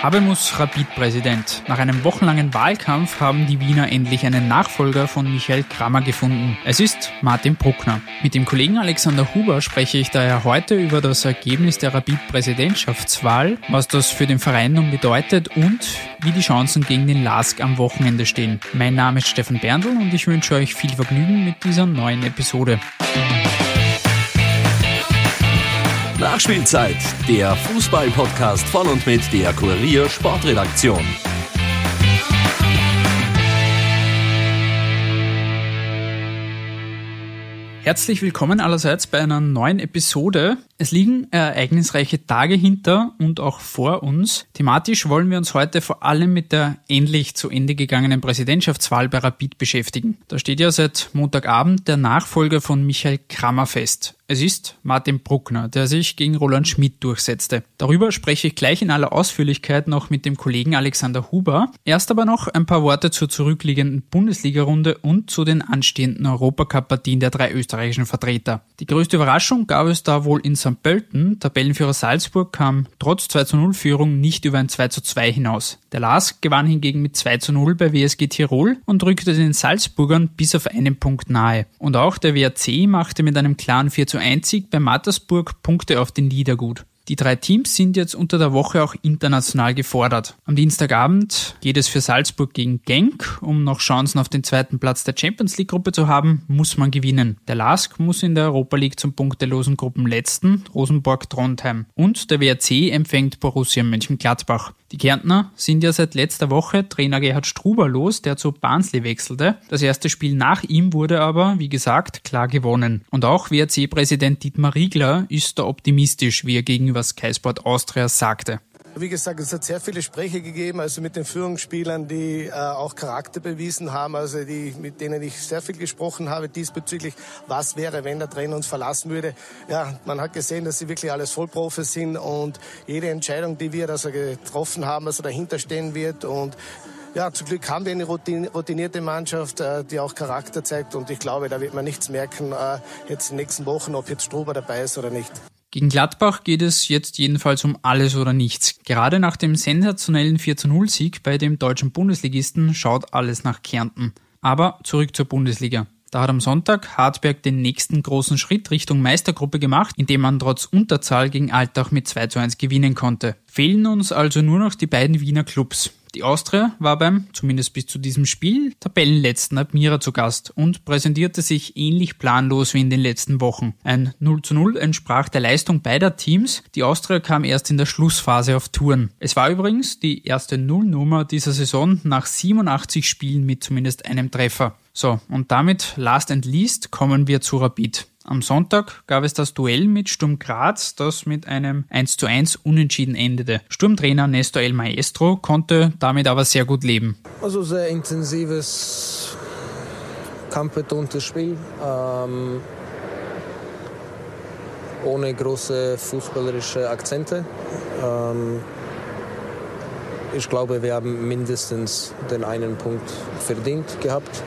Habemus Rapid-Präsident. Nach einem wochenlangen Wahlkampf haben die Wiener endlich einen Nachfolger von Michael Kramer gefunden. Es ist Martin Bruckner. Mit dem Kollegen Alexander Huber spreche ich daher heute über das Ergebnis der Rapid-Präsidentschaftswahl, was das für den Verein nun bedeutet und wie die Chancen gegen den LASK am Wochenende stehen. Mein Name ist Stefan Berndl und ich wünsche euch viel Vergnügen mit dieser neuen Episode. Nachspielzeit, der Fußball-Podcast von und mit der Kurier Sportredaktion. Herzlich willkommen allerseits bei einer neuen Episode. Es liegen ereignisreiche Tage hinter und auch vor uns. Thematisch wollen wir uns heute vor allem mit der endlich zu Ende gegangenen Präsidentschaftswahl bei Rapid beschäftigen. Da steht ja seit Montagabend der Nachfolger von Michael Krammer fest. Es ist Martin Bruckner, der sich gegen Roland Schmidt durchsetzte. Darüber spreche ich gleich in aller Ausführlichkeit noch mit dem Kollegen Alexander Huber. Erst aber noch ein paar Worte zur zurückliegenden Bundesliga-Runde und zu den anstehenden Europacup-Partien der drei österreichischen Vertreter. Die größte Überraschung gab es da wohl in St. Pölten. Tabellenführer Salzburg kam trotz 2 zu 0 Führung nicht über ein 2 zu 2 hinaus. Der Lars gewann hingegen mit 2 zu 0 bei WSG Tirol und rückte den Salzburgern bis auf einen Punkt nahe. Und auch der WRC machte mit einem klaren 4 einzig bei Mattersburg Punkte auf den Liedergut. Die drei Teams sind jetzt unter der Woche auch international gefordert. Am Dienstagabend geht es für Salzburg gegen Genk. Um noch Chancen auf den zweiten Platz der Champions League Gruppe zu haben, muss man gewinnen. Der LASK muss in der Europa League zum punktelosen Gruppenletzten Rosenborg Trondheim und der WRC empfängt Borussia Mönchengladbach. Die Kärntner sind ja seit letzter Woche Trainer Gerhard Struber los, der zu Barnsley wechselte. Das erste Spiel nach ihm wurde aber, wie gesagt, klar gewonnen. Und auch WRC-Präsident Dietmar Riegler ist da optimistisch, wie er gegenüber Sky Sport Austria sagte. Wie gesagt, es hat sehr viele Gespräche gegeben, also mit den Führungsspielern, die äh, auch Charakter bewiesen haben, also die, mit denen ich sehr viel gesprochen habe diesbezüglich, was wäre, wenn der Trainer uns verlassen würde. Ja, man hat gesehen, dass sie wirklich alles Vollprofis sind und jede Entscheidung, die wir also getroffen haben, also dahinter stehen wird und ja, zum Glück haben wir eine routinierte Mannschaft, äh, die auch Charakter zeigt und ich glaube, da wird man nichts merken äh, jetzt in den nächsten Wochen, ob jetzt Struber dabei ist oder nicht. Gegen Gladbach geht es jetzt jedenfalls um alles oder nichts. Gerade nach dem sensationellen 4-0 Sieg bei dem deutschen Bundesligisten schaut alles nach Kärnten. Aber zurück zur Bundesliga. Da hat am Sonntag Hartberg den nächsten großen Schritt Richtung Meistergruppe gemacht, indem man trotz Unterzahl gegen Altach mit 2 zu 1 gewinnen konnte. Fehlen uns also nur noch die beiden Wiener Clubs. Die Austria war beim, zumindest bis zu diesem Spiel, Tabellenletzten Admira zu Gast und präsentierte sich ähnlich planlos wie in den letzten Wochen. Ein 0 zu 0 entsprach der Leistung beider Teams. Die Austria kam erst in der Schlussphase auf Touren. Es war übrigens die erste Nullnummer dieser Saison nach 87 Spielen mit zumindest einem Treffer. So, und damit last and least kommen wir zu Rapid. Am Sonntag gab es das Duell mit Sturm Graz, das mit einem 1 zu 1 unentschieden endete. Sturmtrainer Nestor El Maestro konnte damit aber sehr gut leben. Also sehr intensives, kampfbetontes Spiel. Ähm, ohne große fußballerische Akzente. Ähm, ich glaube, wir haben mindestens den einen Punkt verdient gehabt.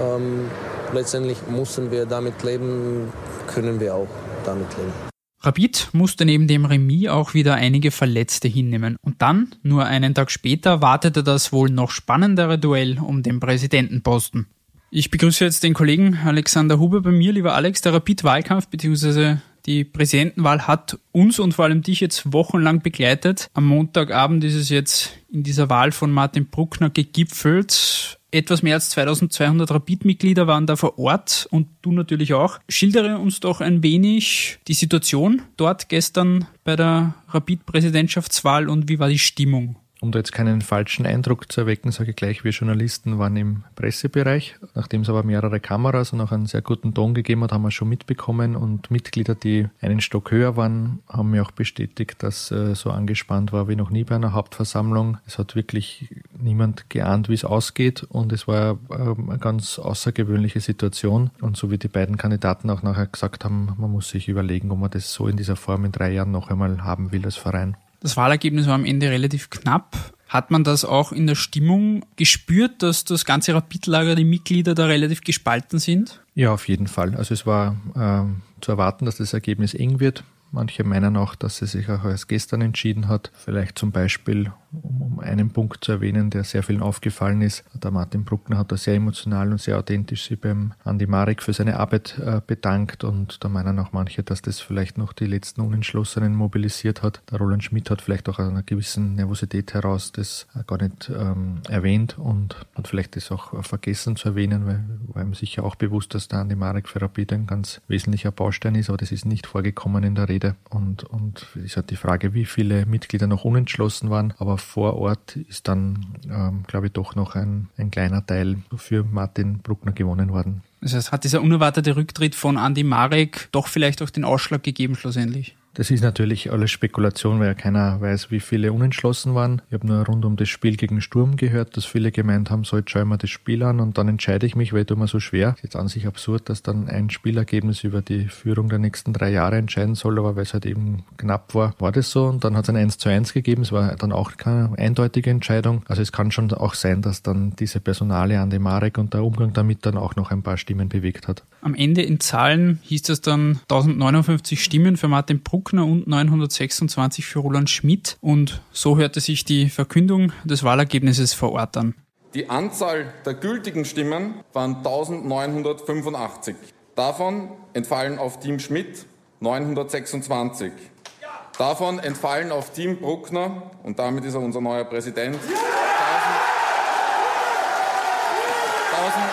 Ähm, letztendlich mussten wir damit leben, können wir auch damit leben. Rapid musste neben dem Remis auch wieder einige Verletzte hinnehmen. Und dann, nur einen Tag später, wartete das wohl noch spannendere Duell um den Präsidentenposten. Ich begrüße jetzt den Kollegen Alexander Huber bei mir. Lieber Alex, der Rapid-Wahlkampf bzw. die Präsidentenwahl hat uns und vor allem dich jetzt wochenlang begleitet. Am Montagabend ist es jetzt in dieser Wahl von Martin Bruckner gegipfelt. Etwas mehr als 2200 Rapid-Mitglieder waren da vor Ort und du natürlich auch. Schildere uns doch ein wenig die Situation dort gestern bei der Rapid-Präsidentschaftswahl und wie war die Stimmung? Um da jetzt keinen falschen Eindruck zu erwecken, sage ich gleich, wir Journalisten waren im Pressebereich. Nachdem es aber mehrere Kameras und auch einen sehr guten Ton gegeben hat, haben wir schon mitbekommen und Mitglieder, die einen Stock höher waren, haben mir auch bestätigt, dass äh, so angespannt war wie noch nie bei einer Hauptversammlung. Es hat wirklich niemand geahnt, wie es ausgeht und es war äh, eine ganz außergewöhnliche Situation. Und so wie die beiden Kandidaten auch nachher gesagt haben, man muss sich überlegen, ob man das so in dieser Form in drei Jahren noch einmal haben will als Verein. Das Wahlergebnis war am Ende relativ knapp. Hat man das auch in der Stimmung gespürt, dass das ganze Rapidlager, die Mitglieder da relativ gespalten sind? Ja, auf jeden Fall. Also es war äh, zu erwarten, dass das Ergebnis eng wird. Manche meinen auch, dass sie sich auch erst gestern entschieden hat. Vielleicht zum Beispiel, um, einen Punkt zu erwähnen, der sehr vielen aufgefallen ist. Der Martin Bruckner hat da sehr emotional und sehr authentisch sich beim Andi Marek für seine Arbeit äh, bedankt und da meinen auch manche, dass das vielleicht noch die letzten Unentschlossenen mobilisiert hat. Der Roland Schmidt hat vielleicht auch aus einer gewissen Nervosität heraus das äh, gar nicht ähm, erwähnt und hat vielleicht das auch vergessen zu erwähnen, weil war ihm sicher auch bewusst, dass der Andi Marek für Rapid ein ganz wesentlicher Baustein ist, aber das ist nicht vorgekommen in der Rede Rede. Und, und ist halt die Frage, wie viele Mitglieder noch unentschlossen waren. Aber vor Ort ist dann, ähm, glaube ich, doch noch ein, ein kleiner Teil für Martin Bruckner gewonnen worden. Das heißt, hat dieser unerwartete Rücktritt von Andy Marek doch vielleicht auch den Ausschlag gegeben schlussendlich? Das ist natürlich alles Spekulation, weil ja keiner weiß, wie viele unentschlossen waren. Ich habe nur rund um das Spiel gegen Sturm gehört, dass viele gemeint haben, so jetzt schaue ich mir das Spiel an und dann entscheide ich mich, weil ich mir so schwer. Ist jetzt an sich absurd, dass dann ein Spielergebnis über die Führung der nächsten drei Jahre entscheiden soll, aber weil es halt eben knapp war, war das so. Und dann hat es ein 1 zu 1 gegeben. Es war dann auch keine eindeutige Entscheidung. Also es kann schon auch sein, dass dann diese Personale an dem Marek und der Umgang damit dann auch noch ein paar Stimmen bewegt hat. Am Ende in Zahlen hieß das dann 1059 Stimmen für Martin Bruckner und 926 für Roland Schmidt. Und so hörte sich die Verkündung des Wahlergebnisses vor Ort an. Die Anzahl der gültigen Stimmen waren 1985. Davon entfallen auf Team Schmidt 926. Davon entfallen auf Team Bruckner, und damit ist er unser neuer Präsident,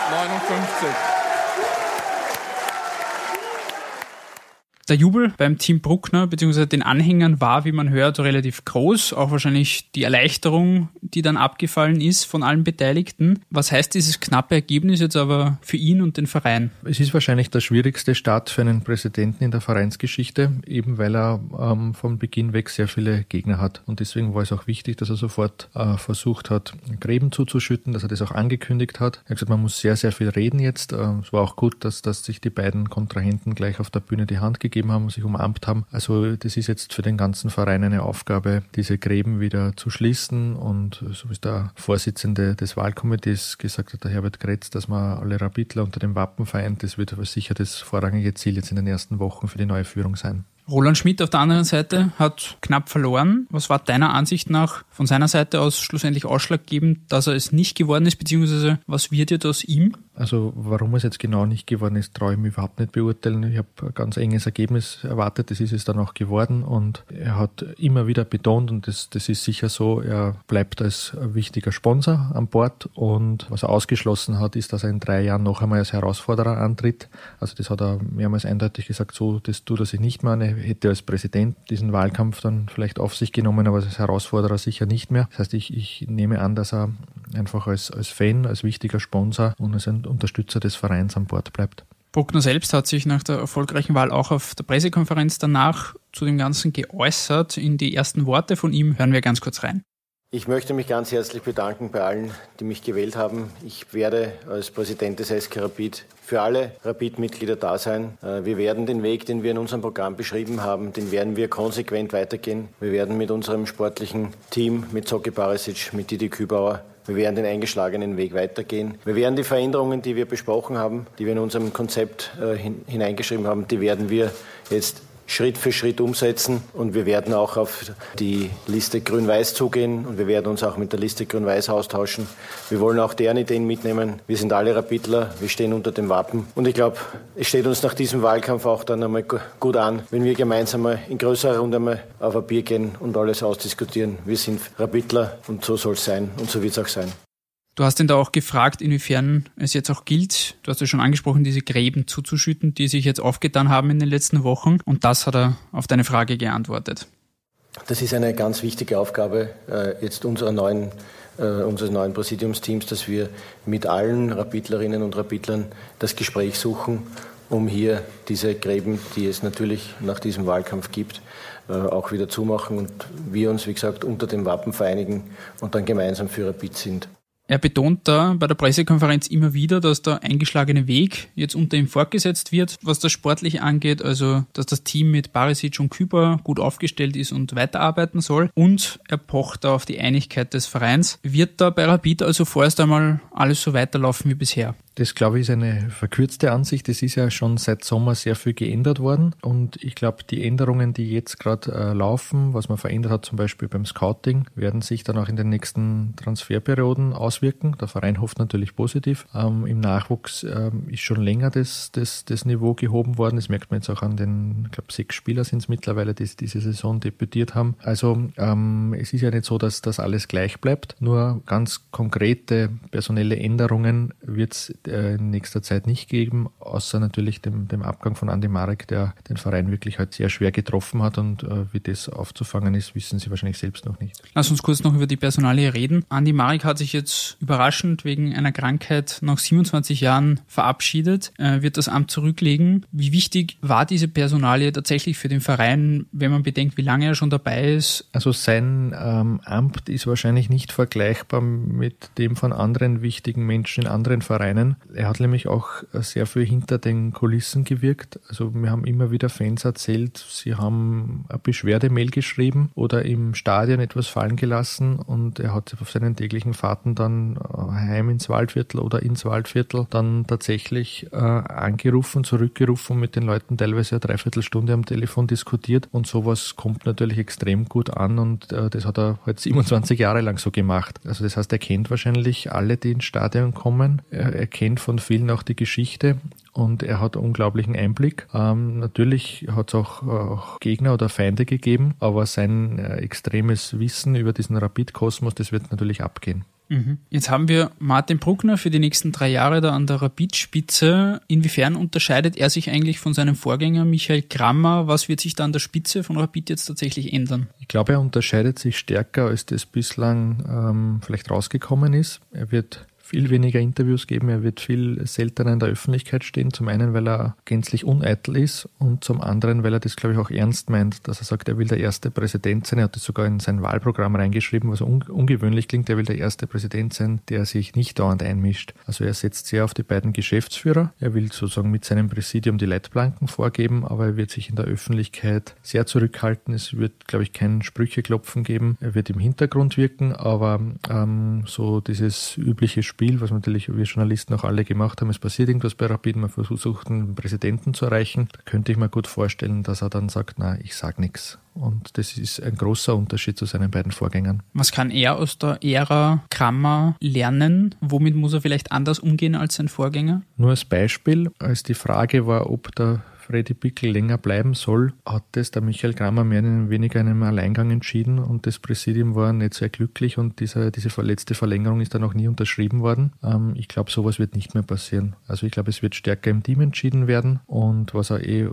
1059. Der Jubel beim Team Bruckner bzw. den Anhängern war, wie man hört, relativ groß. Auch wahrscheinlich die Erleichterung, die dann abgefallen ist von allen Beteiligten. Was heißt dieses knappe Ergebnis jetzt aber für ihn und den Verein? Es ist wahrscheinlich der schwierigste Start für einen Präsidenten in der Vereinsgeschichte, eben weil er ähm, von Beginn weg sehr viele Gegner hat. Und deswegen war es auch wichtig, dass er sofort äh, versucht hat, Gräben zuzuschütten, dass er das auch angekündigt hat. Er hat gesagt, man muss sehr, sehr viel reden jetzt. Äh, es war auch gut, dass, dass sich die beiden Kontrahenten gleich auf der Bühne die Hand gegeben gegeben haben, sich umarmt haben. Also das ist jetzt für den ganzen Verein eine Aufgabe, diese Gräben wieder zu schließen. Und so wie es der Vorsitzende des Wahlkomitees gesagt hat, der Herbert Kretz, dass man alle Rapidler unter dem Wappen vereint, das wird aber sicher das vorrangige Ziel jetzt in den ersten Wochen für die neue Führung sein. Roland Schmidt auf der anderen Seite hat knapp verloren. Was war deiner Ansicht nach von seiner Seite aus schlussendlich ausschlaggebend, dass er es nicht geworden ist, beziehungsweise was wird jetzt aus ihm? Also warum es jetzt genau nicht geworden ist, traue ich mich überhaupt nicht beurteilen. Ich habe ein ganz enges Ergebnis erwartet, das ist es dann auch geworden und er hat immer wieder betont und das, das ist sicher so, er bleibt als wichtiger Sponsor an Bord und was er ausgeschlossen hat, ist, dass er in drei Jahren noch einmal als Herausforderer antritt. Also das hat er mehrmals eindeutig gesagt, so das tut er sich nicht mehr an hätte als Präsident diesen Wahlkampf dann vielleicht auf sich genommen, aber als Herausforderer sicher nicht mehr. Das heißt, ich, ich nehme an, dass er einfach als, als Fan, als wichtiger Sponsor und als ein Unterstützer des Vereins an Bord bleibt. Bruckner selbst hat sich nach der erfolgreichen Wahl auch auf der Pressekonferenz danach zu dem Ganzen geäußert. In die ersten Worte von ihm hören wir ganz kurz rein. Ich möchte mich ganz herzlich bedanken bei allen, die mich gewählt haben. Ich werde als Präsident des SK Rapid für alle Rapid-Mitglieder da sein. Äh, wir werden den Weg, den wir in unserem Programm beschrieben haben, den werden wir konsequent weitergehen. Wir werden mit unserem sportlichen Team, mit Zocke Barisic, mit Didi Kübauer, wir werden den eingeschlagenen Weg weitergehen. Wir werden die Veränderungen, die wir besprochen haben, die wir in unserem Konzept äh, hineingeschrieben haben, die werden wir jetzt Schritt für Schritt umsetzen. Und wir werden auch auf die Liste Grün-Weiß zugehen und wir werden uns auch mit der Liste Grün-Weiß austauschen. Wir wollen auch deren Ideen mitnehmen. Wir sind alle Rapidler, wir stehen unter dem Wappen. Und ich glaube, es steht uns nach diesem Wahlkampf auch dann einmal gut an, wenn wir gemeinsam mal in größerer Runde mal auf ein Bier gehen und alles ausdiskutieren. Wir sind Rapidler und so soll es sein und so wird es auch sein. Du hast ihn da auch gefragt, inwiefern es jetzt auch gilt, du hast ja schon angesprochen, diese Gräben zuzuschütten, die sich jetzt aufgetan haben in den letzten Wochen. Und das hat er auf deine Frage geantwortet. Das ist eine ganz wichtige Aufgabe äh, jetzt unserer neuen, äh, unseres neuen Präsidiumsteams, dass wir mit allen Rapidlerinnen und Rapidlern das Gespräch suchen, um hier diese Gräben, die es natürlich nach diesem Wahlkampf gibt, äh, auch wieder zumachen und wir uns, wie gesagt, unter dem Wappen vereinigen und dann gemeinsam für Rapid sind. Er betont da bei der Pressekonferenz immer wieder, dass der eingeschlagene Weg jetzt unter ihm fortgesetzt wird, was das sportlich angeht, also dass das Team mit Barisic und Küber gut aufgestellt ist und weiterarbeiten soll und er pocht da auf die Einigkeit des Vereins. Wird da bei Rapid also vorerst einmal alles so weiterlaufen wie bisher? Das, glaube ich, ist eine verkürzte Ansicht. Es ist ja schon seit Sommer sehr viel geändert worden. Und ich glaube, die Änderungen, die jetzt gerade äh, laufen, was man verändert hat, zum Beispiel beim Scouting, werden sich dann auch in den nächsten Transferperioden auswirken. Der Verein hofft natürlich positiv. Ähm, Im Nachwuchs ähm, ist schon länger das, das, das Niveau gehoben worden. Das merkt man jetzt auch an den, ich glaube, sechs Spieler sind es mittlerweile, die diese Saison debütiert haben. Also ähm, es ist ja nicht so, dass das alles gleich bleibt. Nur ganz konkrete personelle Änderungen wird es in nächster Zeit nicht geben, außer natürlich dem, dem Abgang von Andi Marek, der den Verein wirklich halt sehr schwer getroffen hat und äh, wie das aufzufangen ist, wissen Sie wahrscheinlich selbst noch nicht. Lass uns kurz noch über die Personalie reden. Andi Marek hat sich jetzt überraschend wegen einer Krankheit nach 27 Jahren verabschiedet, äh, wird das Amt zurücklegen. Wie wichtig war diese Personalie tatsächlich für den Verein, wenn man bedenkt, wie lange er schon dabei ist? Also sein ähm, Amt ist wahrscheinlich nicht vergleichbar mit dem von anderen wichtigen Menschen in anderen Vereinen. Er hat nämlich auch sehr viel hinter den Kulissen gewirkt. Also wir haben immer wieder Fans erzählt, sie haben eine Beschwerdemail geschrieben oder im Stadion etwas fallen gelassen und er hat auf seinen täglichen Fahrten dann äh, heim ins Waldviertel oder ins Waldviertel dann tatsächlich äh, angerufen, zurückgerufen, mit den Leuten teilweise eine Dreiviertelstunde am Telefon diskutiert und sowas kommt natürlich extrem gut an und äh, das hat er halt 27 Jahre lang so gemacht. Also das heißt, er kennt wahrscheinlich alle, die ins Stadion kommen. Er, er kennt von vielen auch die Geschichte und er hat unglaublichen Einblick. Ähm, natürlich hat es auch, auch, Gegner oder Feinde gegeben, aber sein äh, extremes Wissen über diesen Rapid-Kosmos, das wird natürlich abgehen. Mhm. Jetzt haben wir Martin Bruckner für die nächsten drei Jahre da an der Rapid-Spitze. Inwiefern unterscheidet er sich eigentlich von seinem Vorgänger Michael Grammer? Was wird sich da an der Spitze von Rapid jetzt tatsächlich ändern? Ich glaube, er unterscheidet sich stärker, als das bislang ähm, vielleicht rausgekommen ist. Er wird viel weniger Interviews geben, er wird viel seltener in der Öffentlichkeit stehen. Zum einen, weil er gänzlich uneitel ist und zum anderen, weil er das, glaube ich, auch ernst meint, dass er sagt, er will der erste Präsident sein. Er hat das sogar in sein Wahlprogramm reingeschrieben, was un ungewöhnlich klingt. Er will der erste Präsident sein, der sich nicht dauernd einmischt. Also er setzt sehr auf die beiden Geschäftsführer. Er will sozusagen mit seinem Präsidium die Leitplanken vorgeben, aber er wird sich in der Öffentlichkeit sehr zurückhalten. Es wird, glaube ich, kein Sprücheklopfen geben. Er wird im Hintergrund wirken, aber ähm, so dieses übliche Spiel was natürlich wir Journalisten auch alle gemacht haben. Es passiert irgendwas bei Rapid, man versucht einen Präsidenten zu erreichen. Da könnte ich mir gut vorstellen, dass er dann sagt, na, ich sag nichts. Und das ist ein großer Unterschied zu seinen beiden Vorgängern. Was kann er aus der Ära Krammer lernen? Womit muss er vielleicht anders umgehen als sein Vorgänger? Nur als Beispiel, als die Frage war, ob der Freddy Pickel länger bleiben soll, hat es der Michael Kramer mehr oder weniger in einem Alleingang entschieden und das Präsidium war nicht sehr glücklich und diese, diese letzte Verlängerung ist dann auch nie unterschrieben worden. Ähm, ich glaube, sowas wird nicht mehr passieren. Also ich glaube, es wird stärker im Team entschieden werden und was er eh äh,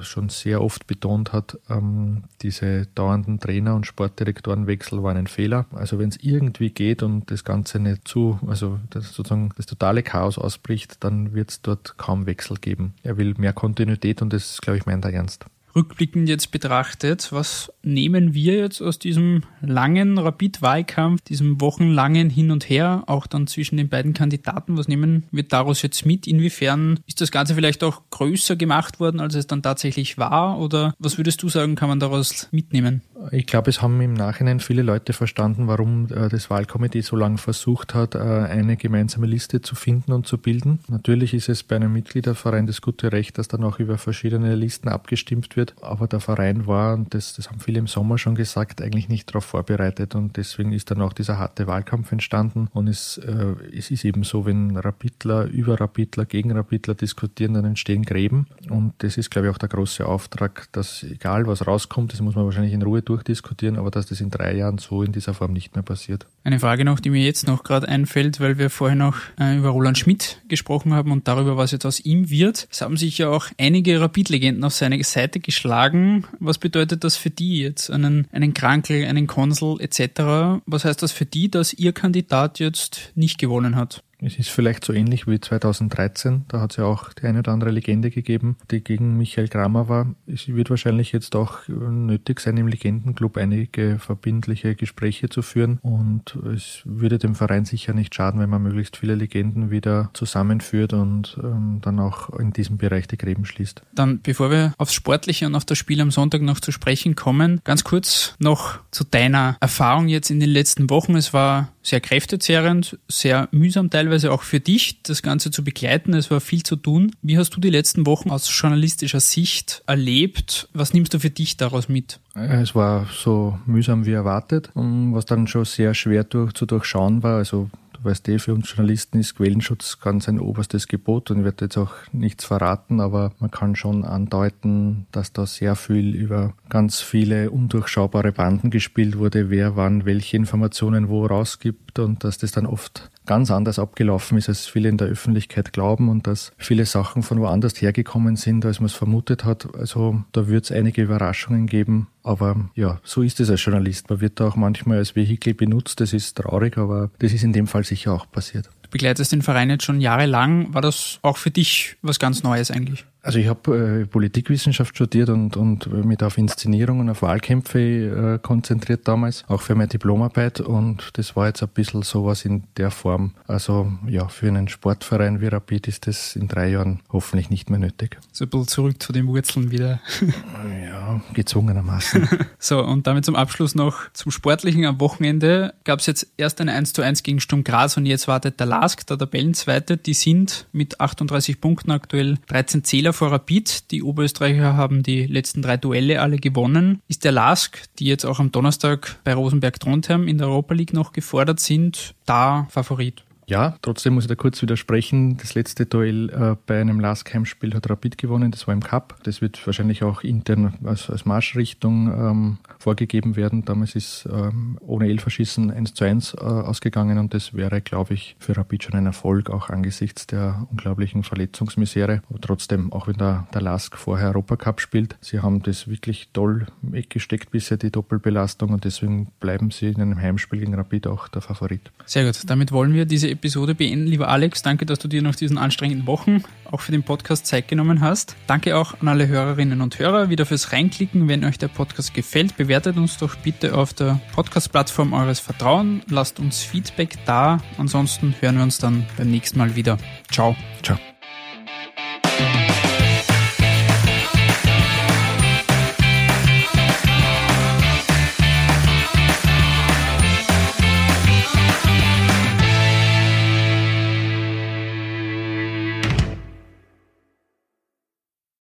schon sehr oft betont hat, ähm, diese dauernden Trainer- und Sportdirektorenwechsel waren ein Fehler. Also wenn es irgendwie geht und das Ganze nicht zu, also das sozusagen das totale Chaos ausbricht, dann wird es dort kaum Wechsel geben. Er will mehr Kontinuität Realität und das, glaube ich, meint er ernst. Rückblickend jetzt betrachtet, was nehmen wir jetzt aus diesem langen Rapid-Wahlkampf, diesem wochenlangen Hin und Her, auch dann zwischen den beiden Kandidaten, was nehmen wir daraus jetzt mit? Inwiefern ist das Ganze vielleicht auch größer gemacht worden, als es dann tatsächlich war? Oder was würdest du sagen, kann man daraus mitnehmen? Ich glaube, es haben im Nachhinein viele Leute verstanden, warum äh, das Wahlkomitee so lange versucht hat, äh, eine gemeinsame Liste zu finden und zu bilden. Natürlich ist es bei einem Mitgliederverein das gute Recht, dass dann auch über verschiedene Listen abgestimmt wird. Aber der Verein war, und das, das haben viele im Sommer schon gesagt, eigentlich nicht darauf vorbereitet. Und deswegen ist dann auch dieser harte Wahlkampf entstanden. Und es, äh, es ist eben so, wenn Rapidler über Rapidler gegen Rapidler diskutieren, dann entstehen Gräben. Und das ist, glaube ich, auch der große Auftrag, dass egal was rauskommt, das muss man wahrscheinlich in Ruhe durchdiskutieren, aber dass das in drei Jahren so in dieser Form nicht mehr passiert. Eine Frage noch, die mir jetzt noch gerade einfällt, weil wir vorher noch äh, über Roland Schmidt gesprochen haben und darüber, was jetzt aus ihm wird. Es haben sich ja auch einige Rapid-Legenden auf seine Seite geschlagen. Was bedeutet das für die jetzt? Einen, einen Krankel, einen Konsul etc. Was heißt das für die, dass ihr Kandidat jetzt nicht gewonnen hat? Es ist vielleicht so ähnlich wie 2013. Da hat es ja auch die eine oder andere Legende gegeben, die gegen Michael Kramer war. Es wird wahrscheinlich jetzt auch nötig sein, im Legendenclub einige verbindliche Gespräche zu führen. Und es würde dem Verein sicher nicht schaden, wenn man möglichst viele Legenden wieder zusammenführt und ähm, dann auch in diesem Bereich die Gräben schließt. Dann, bevor wir aufs Sportliche und auf das Spiel am Sonntag noch zu sprechen kommen, ganz kurz noch zu deiner Erfahrung jetzt in den letzten Wochen. Es war sehr kräftezehrend, sehr mühsam teilweise auch für dich, das Ganze zu begleiten. Es war viel zu tun. Wie hast du die letzten Wochen aus journalistischer Sicht erlebt? Was nimmst du für dich daraus mit? Es war so mühsam wie erwartet, was dann schon sehr schwer durch, zu durchschauen war. Also weißt eh, für uns Journalisten ist Quellenschutz ganz ein oberstes Gebot und ich werde jetzt auch nichts verraten, aber man kann schon andeuten, dass da sehr viel über ganz viele undurchschaubare Banden gespielt wurde, wer wann welche Informationen wo rausgibt und dass das dann oft ganz anders abgelaufen ist, als viele in der Öffentlichkeit glauben und dass viele Sachen von woanders hergekommen sind, als man es vermutet hat. Also da wird es einige Überraschungen geben. Aber ja, so ist es als Journalist. Man wird da auch manchmal als Vehikel benutzt. Das ist traurig, aber das ist in dem Fall sicher auch passiert. Du begleitest den Verein jetzt schon jahrelang. War das auch für dich was ganz Neues eigentlich? Also ich habe äh, Politikwissenschaft studiert und, und mich auf Inszenierungen, auf Wahlkämpfe äh, konzentriert damals, auch für meine Diplomarbeit und das war jetzt ein bisschen sowas in der Form. Also ja, für einen Sportverein wie Rapid ist das in drei Jahren hoffentlich nicht mehr nötig. So ein bisschen zurück zu den Wurzeln wieder. ja, gezwungenermaßen. so, und damit zum Abschluss noch zum Sportlichen. Am Wochenende gab es jetzt erst ein 1 zu 1 gegen Sturm Graz und jetzt wartet der LASK, der Tabellenzweite. Die sind mit 38 Punkten aktuell 13 Zähler vor Rapid. Die Oberösterreicher haben die letzten drei Duelle alle gewonnen. Ist der Lask, die jetzt auch am Donnerstag bei Rosenberg Trondheim in der Europa League noch gefordert sind, da Favorit? Ja, trotzdem muss ich da kurz widersprechen. Das letzte Duell äh, bei einem Last-Heimspiel hat Rapid gewonnen, das war im Cup. Das wird wahrscheinlich auch intern als, als Marschrichtung ähm, vorgegeben werden. Damals ist ähm, ohne Elferschießen 1 zu 1 äh, ausgegangen und das wäre, glaube ich, für Rapid schon ein Erfolg, auch angesichts der unglaublichen Verletzungsmisere. Aber trotzdem, auch wenn der, der Lask vorher Europacup spielt, sie haben das wirklich toll weggesteckt bisher, die Doppelbelastung und deswegen bleiben sie in einem Heimspiel gegen Rapid auch der Favorit. Sehr gut, damit wollen wir diese Episode beenden. Lieber Alex, danke, dass du dir nach diesen anstrengenden Wochen auch für den Podcast Zeit genommen hast. Danke auch an alle Hörerinnen und Hörer wieder fürs Reinklicken. Wenn euch der Podcast gefällt, bewertet uns doch bitte auf der Podcast-Plattform eures Vertrauens. Lasst uns Feedback da. Ansonsten hören wir uns dann beim nächsten Mal wieder. Ciao. Ciao.